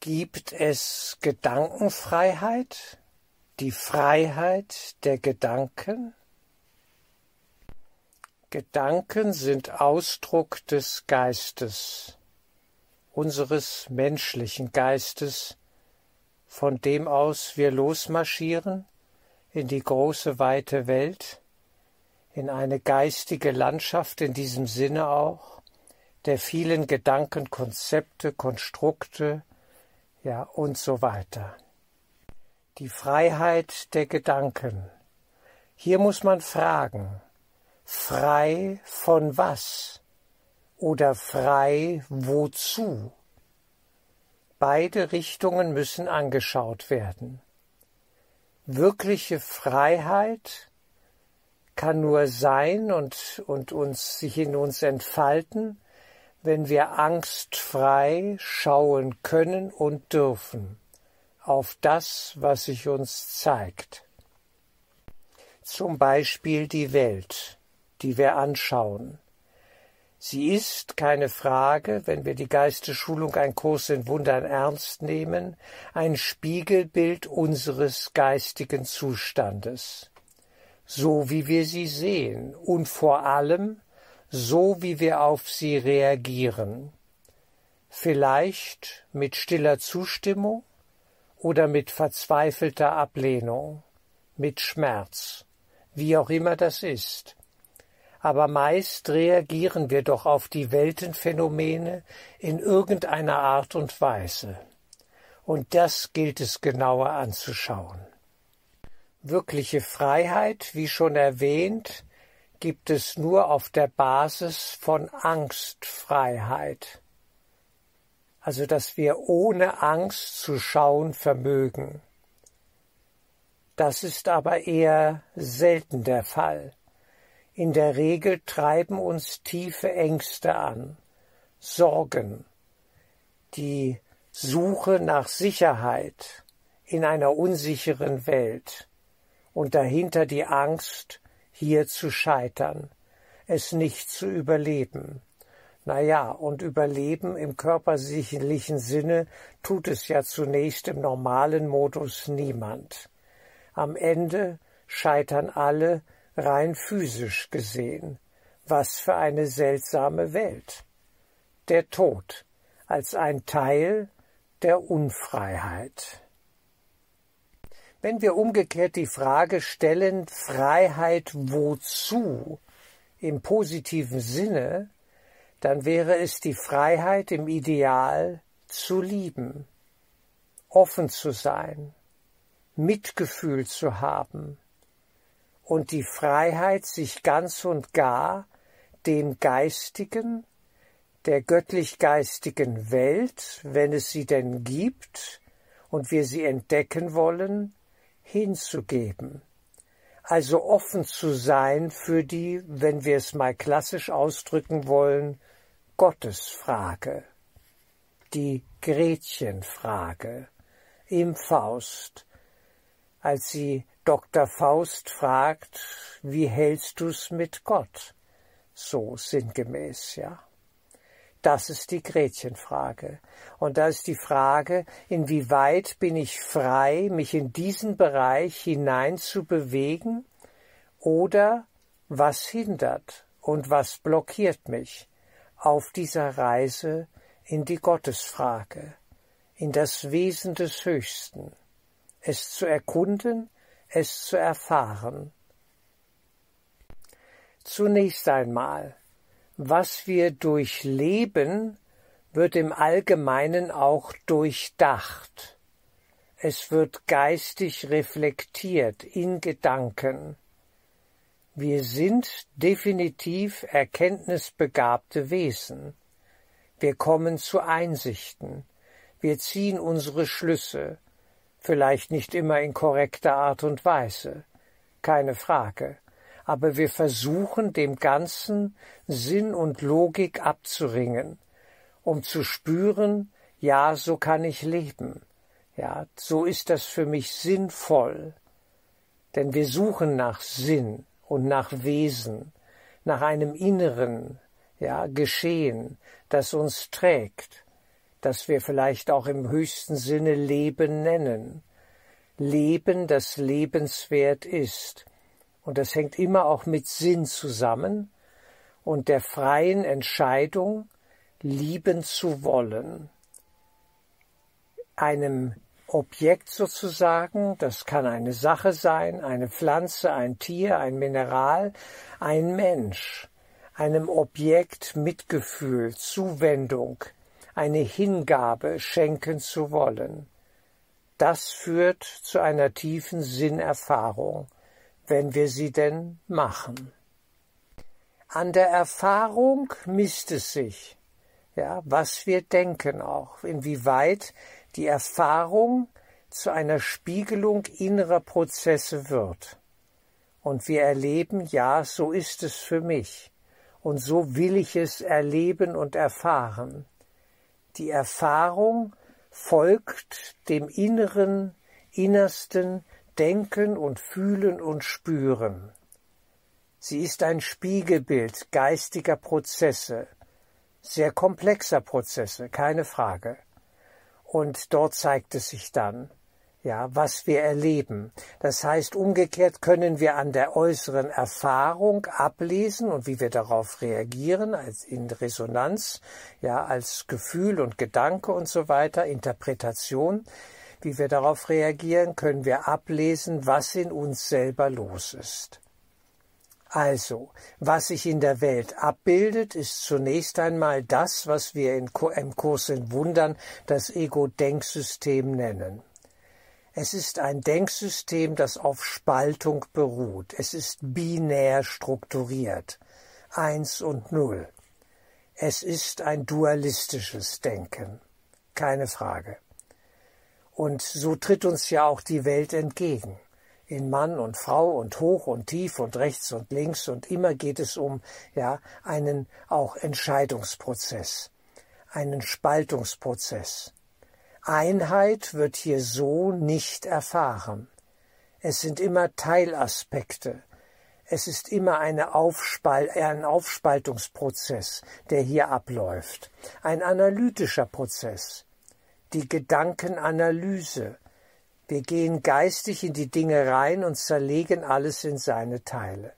Gibt es Gedankenfreiheit, die Freiheit der Gedanken? Gedanken sind Ausdruck des Geistes, unseres menschlichen Geistes, von dem aus wir losmarschieren in die große weite Welt, in eine geistige Landschaft in diesem Sinne auch, der vielen Gedanken, Konzepte, Konstrukte, ja und so weiter. Die Freiheit der Gedanken. Hier muss man fragen, frei von was oder frei wozu? Beide Richtungen müssen angeschaut werden. Wirkliche Freiheit kann nur sein und, und uns sich in uns entfalten, wenn wir angstfrei schauen können und dürfen auf das, was sich uns zeigt. Zum Beispiel die Welt, die wir anschauen. Sie ist, keine Frage, wenn wir die Geistesschulung ein Kurs in Wundern ernst nehmen, ein Spiegelbild unseres geistigen Zustandes, so wie wir sie sehen und vor allem so wie wir auf sie reagieren. Vielleicht mit stiller Zustimmung oder mit verzweifelter Ablehnung, mit Schmerz, wie auch immer das ist. Aber meist reagieren wir doch auf die Weltenphänomene in irgendeiner Art und Weise. Und das gilt es genauer anzuschauen. Wirkliche Freiheit, wie schon erwähnt, gibt es nur auf der Basis von Angstfreiheit. Also dass wir ohne Angst zu schauen vermögen. Das ist aber eher selten der Fall. In der Regel treiben uns tiefe Ängste an, Sorgen, die Suche nach Sicherheit in einer unsicheren Welt und dahinter die Angst, hier zu scheitern, es nicht zu überleben. Na ja, und überleben im körperlichen Sinne tut es ja zunächst im normalen Modus niemand. Am Ende scheitern alle rein physisch gesehen. Was für eine seltsame Welt. Der Tod als ein Teil der Unfreiheit. Wenn wir umgekehrt die Frage stellen, Freiheit wozu im positiven Sinne, dann wäre es die Freiheit im Ideal zu lieben, offen zu sein, Mitgefühl zu haben und die Freiheit, sich ganz und gar dem Geistigen, der göttlich-geistigen Welt, wenn es sie denn gibt und wir sie entdecken wollen, hinzugeben. Also offen zu sein für die, wenn wir es mal klassisch ausdrücken wollen, Gottesfrage, die Gretchenfrage im Faust, als sie Dr. Faust fragt, wie hältst du's mit Gott? So sinngemäß, ja. Das ist die Gretchenfrage. Und da ist die Frage, inwieweit bin ich frei, mich in diesen Bereich hinein zu bewegen oder was hindert und was blockiert mich auf dieser Reise in die Gottesfrage, in das Wesen des Höchsten, es zu erkunden, es zu erfahren. Zunächst einmal was wir durchleben, wird im Allgemeinen auch durchdacht. Es wird geistig reflektiert in Gedanken. Wir sind definitiv erkenntnisbegabte Wesen. Wir kommen zu Einsichten. Wir ziehen unsere Schlüsse, vielleicht nicht immer in korrekter Art und Weise, keine Frage aber wir versuchen dem Ganzen Sinn und Logik abzuringen, um zu spüren, ja, so kann ich leben, ja, so ist das für mich sinnvoll, denn wir suchen nach Sinn und nach Wesen, nach einem inneren, ja, Geschehen, das uns trägt, das wir vielleicht auch im höchsten Sinne Leben nennen. Leben, das lebenswert ist. Und das hängt immer auch mit Sinn zusammen und der freien Entscheidung, lieben zu wollen. Einem Objekt sozusagen, das kann eine Sache sein, eine Pflanze, ein Tier, ein Mineral, ein Mensch, einem Objekt Mitgefühl, Zuwendung, eine Hingabe schenken zu wollen. Das führt zu einer tiefen Sinnerfahrung, wenn wir sie denn machen. An der Erfahrung misst es sich, ja, was wir denken auch, inwieweit die Erfahrung zu einer Spiegelung innerer Prozesse wird. Und wir erleben, ja, so ist es für mich. Und so will ich es erleben und erfahren. Die Erfahrung folgt dem inneren, innersten Denken und Fühlen und Spüren. Sie ist ein Spiegelbild geistiger Prozesse, sehr komplexer Prozesse, keine Frage. Und dort zeigt es sich dann, ja, was wir erleben. Das heißt, umgekehrt können wir an der äußeren Erfahrung ablesen und wie wir darauf reagieren, als in Resonanz, ja, als Gefühl und Gedanke und so weiter, Interpretation, wie wir darauf reagieren, können wir ablesen, was in uns selber los ist. Also, was sich in der Welt abbildet, ist zunächst einmal das, was wir im Kurs in Wundern das Ego-Denksystem nennen. Es ist ein Denksystem, das auf Spaltung beruht. Es ist binär strukturiert. Eins und Null. Es ist ein dualistisches Denken. Keine Frage. Und so tritt uns ja auch die Welt entgegen in Mann und Frau und hoch und tief und rechts und links und immer geht es um ja einen auch Entscheidungsprozess, einen Spaltungsprozess. Einheit wird hier so nicht erfahren. Es sind immer Teilaspekte. Es ist immer eine Aufspal ein Aufspaltungsprozess, der hier abläuft. Ein analytischer Prozess. Die Gedankenanalyse, wir gehen geistig in die Dinge rein und zerlegen alles in seine Teile.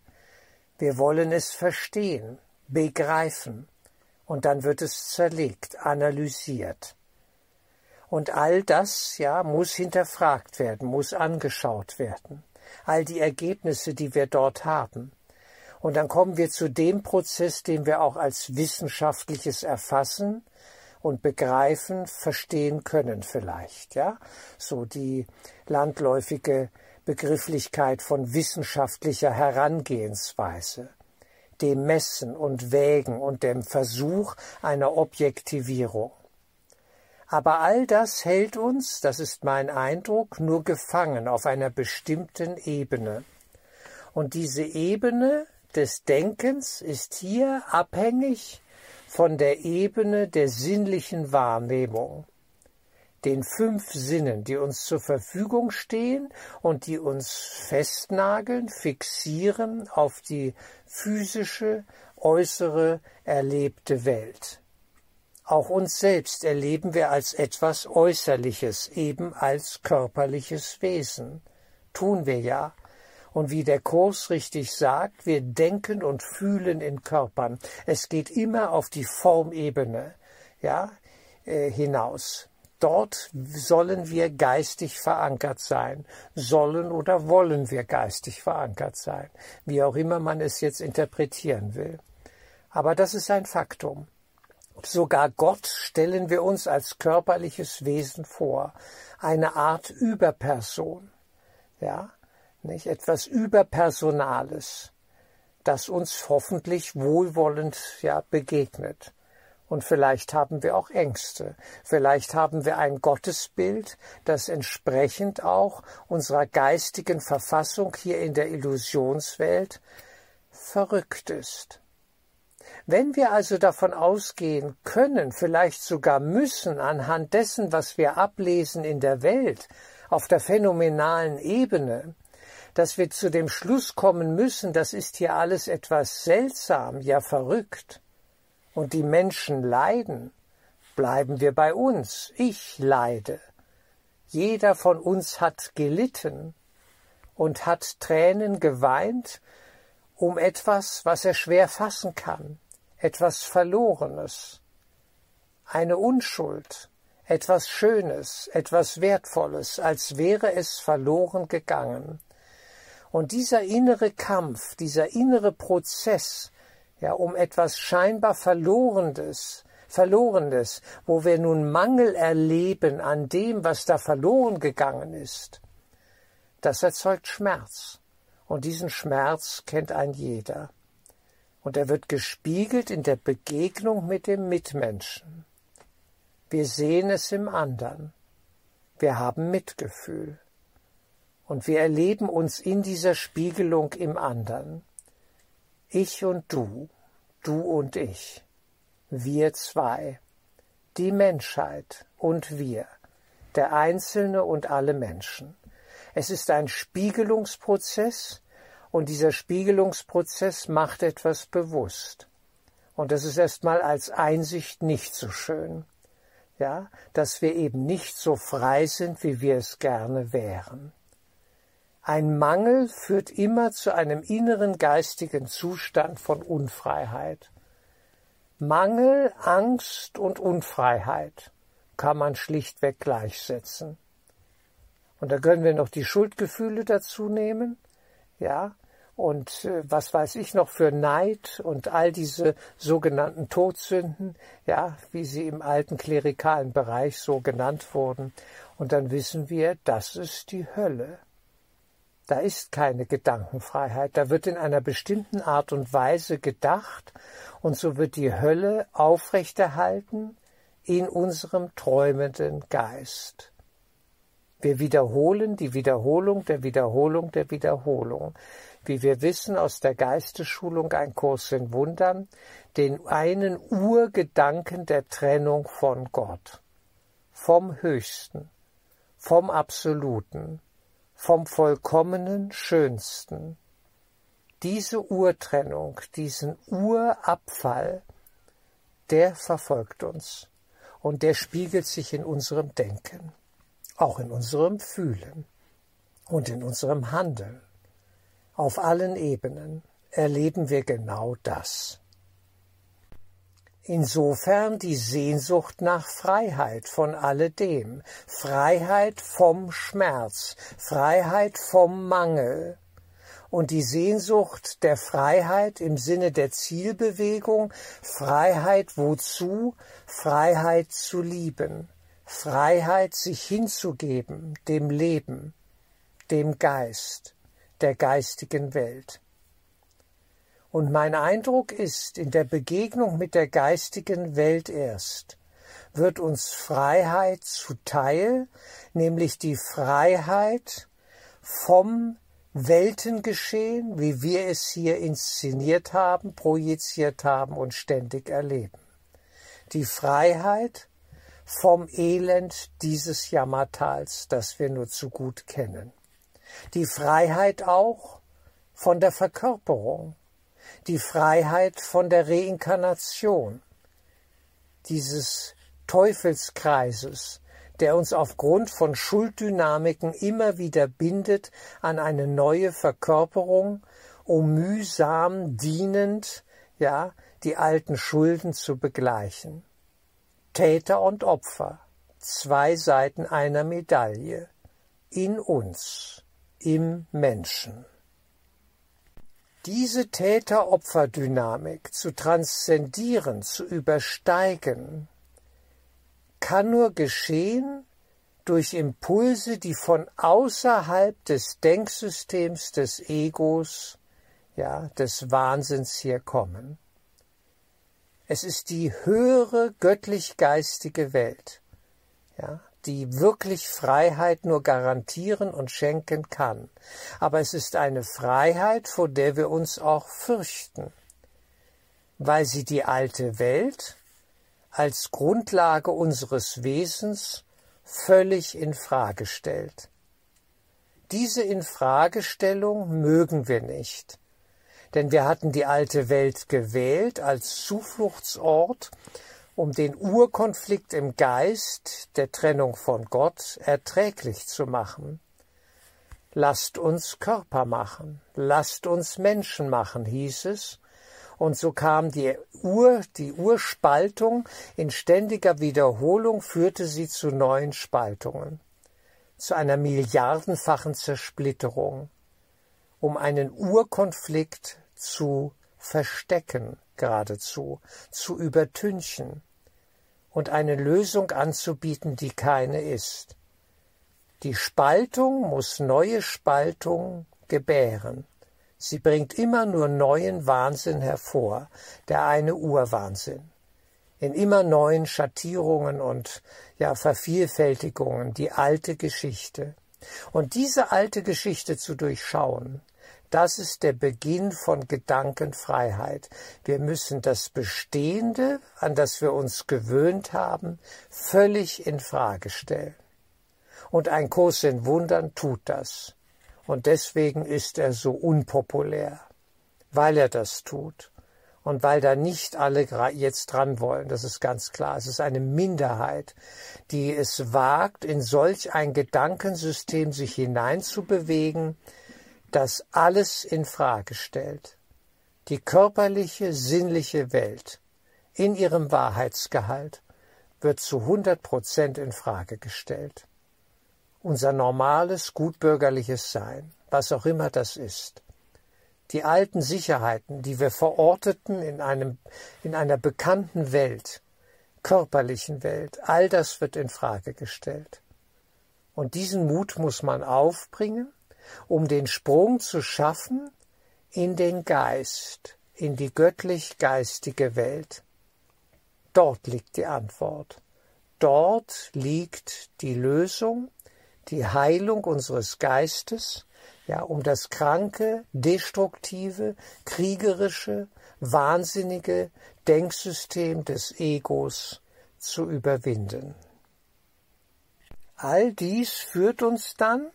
Wir wollen es verstehen, begreifen, und dann wird es zerlegt, analysiert. Und all das, ja, muss hinterfragt werden, muss angeschaut werden. All die Ergebnisse, die wir dort haben. Und dann kommen wir zu dem Prozess, den wir auch als wissenschaftliches Erfassen und begreifen, verstehen können vielleicht, ja? So die landläufige Begrifflichkeit von wissenschaftlicher Herangehensweise, dem Messen und Wägen und dem Versuch einer Objektivierung. Aber all das hält uns, das ist mein Eindruck, nur gefangen auf einer bestimmten Ebene. Und diese Ebene des Denkens ist hier abhängig von der Ebene der sinnlichen Wahrnehmung, den fünf Sinnen, die uns zur Verfügung stehen und die uns festnageln, fixieren auf die physische, äußere, erlebte Welt. Auch uns selbst erleben wir als etwas Äußerliches, eben als körperliches Wesen. Tun wir ja, und wie der Kurs richtig sagt, wir denken und fühlen in Körpern. Es geht immer auf die Formebene, ja, äh, hinaus. Dort sollen wir geistig verankert sein. Sollen oder wollen wir geistig verankert sein. Wie auch immer man es jetzt interpretieren will. Aber das ist ein Faktum. Sogar Gott stellen wir uns als körperliches Wesen vor. Eine Art Überperson. Ja, nicht? Etwas Überpersonales, das uns hoffentlich wohlwollend ja, begegnet. Und vielleicht haben wir auch Ängste. Vielleicht haben wir ein Gottesbild, das entsprechend auch unserer geistigen Verfassung hier in der Illusionswelt verrückt ist. Wenn wir also davon ausgehen können, vielleicht sogar müssen, anhand dessen, was wir ablesen in der Welt, auf der phänomenalen Ebene, dass wir zu dem Schluss kommen müssen, das ist hier alles etwas seltsam, ja verrückt, und die Menschen leiden, bleiben wir bei uns. Ich leide. Jeder von uns hat gelitten und hat Tränen geweint um etwas, was er schwer fassen kann, etwas Verlorenes, eine Unschuld, etwas Schönes, etwas Wertvolles, als wäre es verloren gegangen. Und dieser innere Kampf, dieser innere Prozess, ja, um etwas scheinbar Verlorenes, Verlorenes, wo wir nun Mangel erleben an dem, was da verloren gegangen ist, das erzeugt Schmerz. Und diesen Schmerz kennt ein jeder. Und er wird gespiegelt in der Begegnung mit dem Mitmenschen. Wir sehen es im anderen. Wir haben Mitgefühl. Und wir erleben uns in dieser Spiegelung im anderen. Ich und du, du und ich, wir zwei, die Menschheit und wir, der Einzelne und alle Menschen. Es ist ein Spiegelungsprozess und dieser Spiegelungsprozess macht etwas bewusst. Und das ist erstmal als Einsicht nicht so schön. Ja, dass wir eben nicht so frei sind, wie wir es gerne wären. Ein Mangel führt immer zu einem inneren geistigen Zustand von Unfreiheit. Mangel, Angst und Unfreiheit kann man schlichtweg gleichsetzen. Und da können wir noch die Schuldgefühle dazu nehmen, ja, und äh, was weiß ich noch für Neid und all diese sogenannten Todsünden, ja, wie sie im alten klerikalen Bereich so genannt wurden. Und dann wissen wir, das ist die Hölle. Da ist keine Gedankenfreiheit, da wird in einer bestimmten Art und Weise gedacht. Und so wird die Hölle aufrechterhalten in unserem träumenden Geist. Wir wiederholen die Wiederholung der Wiederholung der Wiederholung. Wie wir wissen aus der Geistesschulung ein Kurs in Wundern, den einen Urgedanken der Trennung von Gott, vom Höchsten, vom Absoluten, vom vollkommenen Schönsten. Diese Urtrennung, diesen Urabfall, der verfolgt uns und der spiegelt sich in unserem Denken, auch in unserem Fühlen und in unserem Handeln. Auf allen Ebenen erleben wir genau das. Insofern die Sehnsucht nach Freiheit von alledem, Freiheit vom Schmerz, Freiheit vom Mangel. Und die Sehnsucht der Freiheit im Sinne der Zielbewegung, Freiheit wozu? Freiheit zu lieben, Freiheit sich hinzugeben, dem Leben, dem Geist, der geistigen Welt. Und mein Eindruck ist, in der Begegnung mit der geistigen Welt erst wird uns Freiheit zuteil, nämlich die Freiheit vom Weltengeschehen, wie wir es hier inszeniert haben, projiziert haben und ständig erleben. Die Freiheit vom Elend dieses Jammertals, das wir nur zu gut kennen. Die Freiheit auch von der Verkörperung, die Freiheit von der Reinkarnation, dieses Teufelskreises, der uns aufgrund von Schulddynamiken immer wieder bindet an eine neue Verkörperung, um mühsam dienend, ja, die alten Schulden zu begleichen. Täter und Opfer, zwei Seiten einer Medaille, in uns, im Menschen. Diese Täter-Opfer-Dynamik zu transzendieren, zu übersteigen, kann nur geschehen durch Impulse, die von außerhalb des Denksystems des Egos, ja, des Wahnsinns hier kommen. Es ist die höhere göttlich-geistige Welt, ja, die wirklich Freiheit nur garantieren und schenken kann. Aber es ist eine Freiheit, vor der wir uns auch fürchten, weil sie die alte Welt als Grundlage unseres Wesens völlig in Frage stellt. Diese Infragestellung mögen wir nicht, denn wir hatten die alte Welt gewählt als Zufluchtsort um den Urkonflikt im Geist der Trennung von Gott erträglich zu machen. Lasst uns Körper machen, lasst uns Menschen machen, hieß es, und so kam die Ur, die Urspaltung. In ständiger Wiederholung führte sie zu neuen Spaltungen, zu einer milliardenfachen Zersplitterung, um einen Urkonflikt zu verstecken geradezu, zu übertünchen und eine Lösung anzubieten, die keine ist. Die Spaltung muss neue Spaltung gebären. Sie bringt immer nur neuen Wahnsinn hervor, der eine Urwahnsinn. In immer neuen Schattierungen und ja Vervielfältigungen die alte Geschichte. Und diese alte Geschichte zu durchschauen, das ist der Beginn von Gedankenfreiheit. Wir müssen das Bestehende, an das wir uns gewöhnt haben, völlig in Frage stellen. Und ein Kurs in Wundern tut das. Und deswegen ist er so unpopulär, weil er das tut. Und weil da nicht alle jetzt dran wollen, das ist ganz klar. Es ist eine Minderheit, die es wagt, in solch ein Gedankensystem sich hineinzubewegen, das alles in Frage stellt. Die körperliche, sinnliche Welt in ihrem Wahrheitsgehalt wird zu 100 Prozent in Frage gestellt. Unser normales, gutbürgerliches Sein, was auch immer das ist. Die alten Sicherheiten, die wir verorteten in einem, in einer bekannten Welt, körperlichen Welt, all das wird in Frage gestellt. Und diesen Mut muss man aufbringen um den Sprung zu schaffen in den Geist, in die göttlich-geistige Welt. Dort liegt die Antwort. Dort liegt die Lösung, die Heilung unseres Geistes, ja, um das kranke, destruktive, kriegerische, wahnsinnige Denksystem des Egos zu überwinden. All dies führt uns dann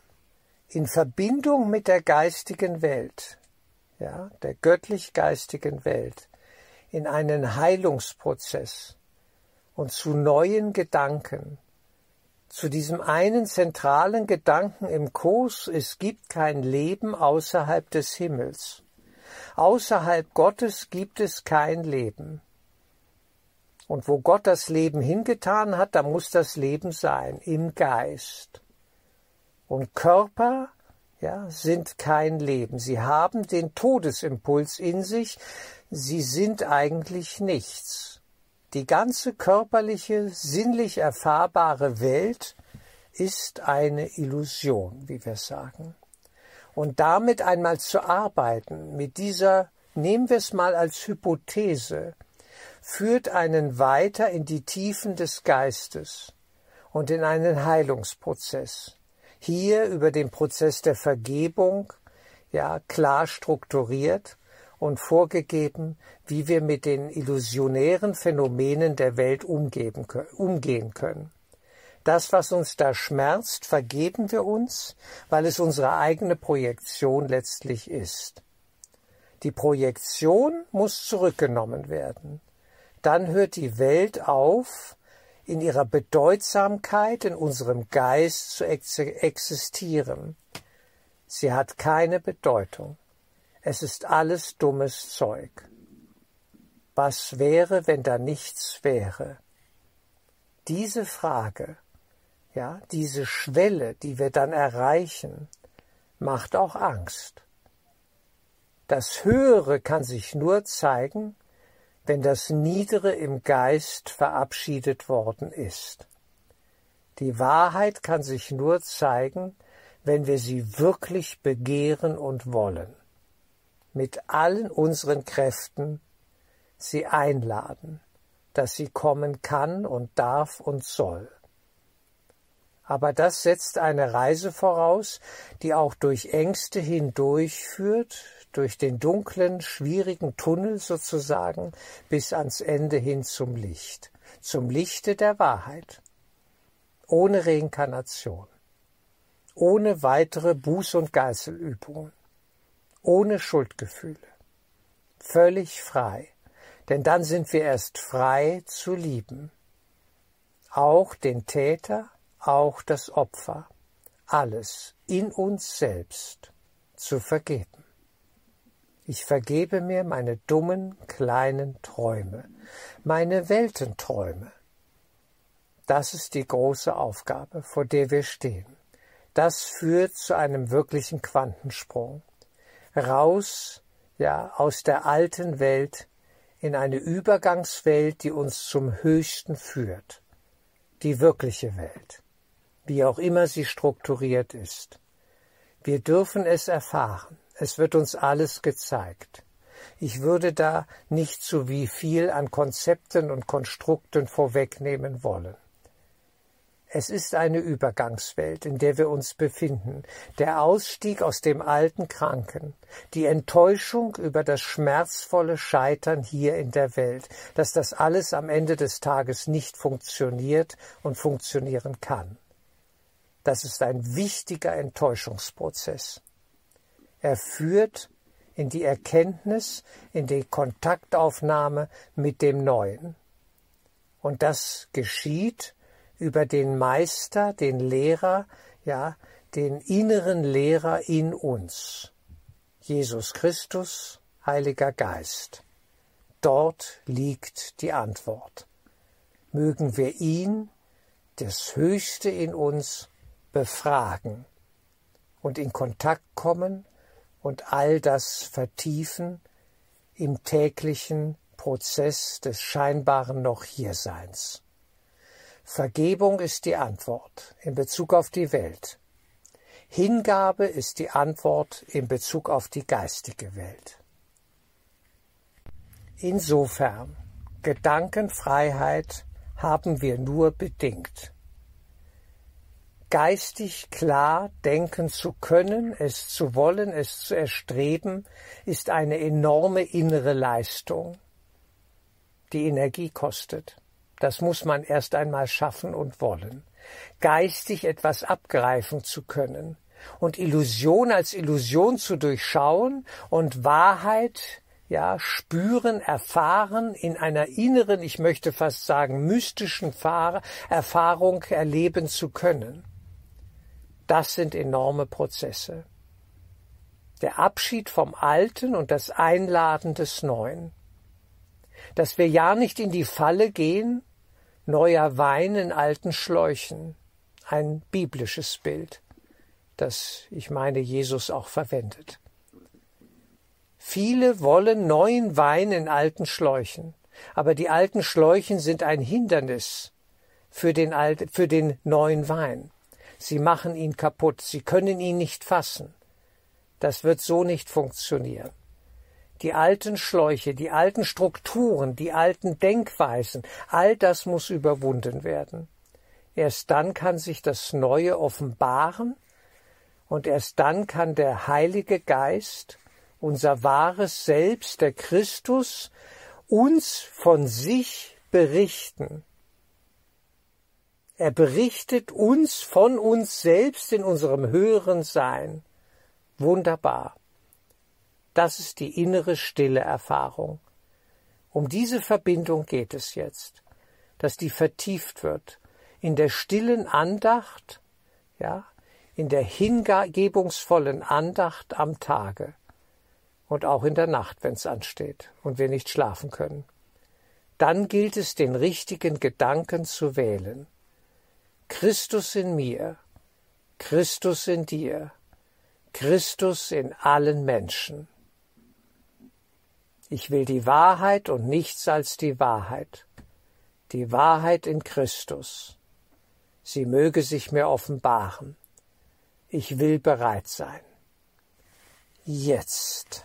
in Verbindung mit der geistigen Welt, ja, der göttlich-geistigen Welt, in einen Heilungsprozess und zu neuen Gedanken, zu diesem einen zentralen Gedanken im Kurs, es gibt kein Leben außerhalb des Himmels. Außerhalb Gottes gibt es kein Leben. Und wo Gott das Leben hingetan hat, da muss das Leben sein, im Geist. Und Körper ja, sind kein Leben. Sie haben den Todesimpuls in sich. Sie sind eigentlich nichts. Die ganze körperliche, sinnlich erfahrbare Welt ist eine Illusion, wie wir sagen. Und damit einmal zu arbeiten, mit dieser, nehmen wir es mal als Hypothese, führt einen weiter in die Tiefen des Geistes und in einen Heilungsprozess hier über den Prozess der Vergebung ja klar strukturiert und vorgegeben, wie wir mit den illusionären Phänomenen der Welt umgehen können. Das, was uns da schmerzt, vergeben wir uns, weil es unsere eigene Projektion letztlich ist. Die Projektion muss zurückgenommen werden. Dann hört die Welt auf, in ihrer Bedeutsamkeit in unserem Geist zu existieren. Sie hat keine Bedeutung. Es ist alles dummes Zeug. Was wäre, wenn da nichts wäre? Diese Frage, ja, diese Schwelle, die wir dann erreichen, macht auch Angst. Das Höhere kann sich nur zeigen, wenn das Niedere im Geist verabschiedet worden ist. Die Wahrheit kann sich nur zeigen, wenn wir sie wirklich begehren und wollen, mit allen unseren Kräften sie einladen, dass sie kommen kann und darf und soll. Aber das setzt eine Reise voraus, die auch durch Ängste hindurchführt, durch den dunklen, schwierigen Tunnel sozusagen bis ans Ende hin zum Licht, zum Lichte der Wahrheit, ohne Reinkarnation, ohne weitere Buß- und Geißelübungen, ohne Schuldgefühle, völlig frei, denn dann sind wir erst frei zu lieben. Auch den Täter, auch das Opfer, alles in uns selbst zu vergeben. Ich vergebe mir meine dummen kleinen Träume, meine Weltenträume. Das ist die große Aufgabe, vor der wir stehen. Das führt zu einem wirklichen Quantensprung. Raus, ja, aus der alten Welt in eine Übergangswelt, die uns zum Höchsten führt. Die wirkliche Welt, wie auch immer sie strukturiert ist. Wir dürfen es erfahren. Es wird uns alles gezeigt. Ich würde da nicht zu wie viel an Konzepten und Konstrukten vorwegnehmen wollen. Es ist eine Übergangswelt, in der wir uns befinden, der Ausstieg aus dem alten Kranken, die Enttäuschung über das schmerzvolle Scheitern hier in der Welt, dass das alles am Ende des Tages nicht funktioniert und funktionieren kann. Das ist ein wichtiger Enttäuschungsprozess. Er führt in die Erkenntnis, in die Kontaktaufnahme mit dem Neuen. Und das geschieht über den Meister, den Lehrer, ja, den inneren Lehrer in uns. Jesus Christus, Heiliger Geist. Dort liegt die Antwort. Mögen wir ihn, das Höchste in uns, befragen und in Kontakt kommen und all das vertiefen im täglichen Prozess des scheinbaren noch Hierseins. Vergebung ist die Antwort in Bezug auf die Welt. Hingabe ist die Antwort in Bezug auf die geistige Welt. Insofern, Gedankenfreiheit haben wir nur bedingt. Geistig klar denken zu können, es zu wollen, es zu erstreben, ist eine enorme innere Leistung, die Energie kostet. Das muss man erst einmal schaffen und wollen. Geistig etwas abgreifen zu können und Illusion als Illusion zu durchschauen und Wahrheit ja, spüren, erfahren, in einer inneren, ich möchte fast sagen, mystischen Erfahrung erleben zu können. Das sind enorme Prozesse. Der Abschied vom Alten und das Einladen des Neuen dass wir ja nicht in die Falle gehen, neuer Wein in alten Schläuchen, ein biblisches Bild, das ich meine Jesus auch verwendet. Viele wollen neuen Wein in alten Schläuchen, aber die alten Schläuchen sind ein Hindernis für den, alt, für den neuen Wein. Sie machen ihn kaputt, sie können ihn nicht fassen. Das wird so nicht funktionieren die alten Schläuche, die alten Strukturen, die alten Denkweisen, all das muss überwunden werden. Erst dann kann sich das Neue offenbaren und erst dann kann der Heilige Geist, unser wahres Selbst, der Christus, uns von sich berichten. Er berichtet uns von uns selbst in unserem höheren Sein. Wunderbar. Das ist die innere stille Erfahrung. Um diese Verbindung geht es jetzt, dass die vertieft wird in der stillen Andacht, ja, in der hingebungsvollen Andacht am Tage und auch in der Nacht, wenn es ansteht und wir nicht schlafen können. Dann gilt es, den richtigen Gedanken zu wählen. Christus in mir, Christus in dir, Christus in allen Menschen. Ich will die Wahrheit und nichts als die Wahrheit. Die Wahrheit in Christus. Sie möge sich mir offenbaren. Ich will bereit sein. Jetzt.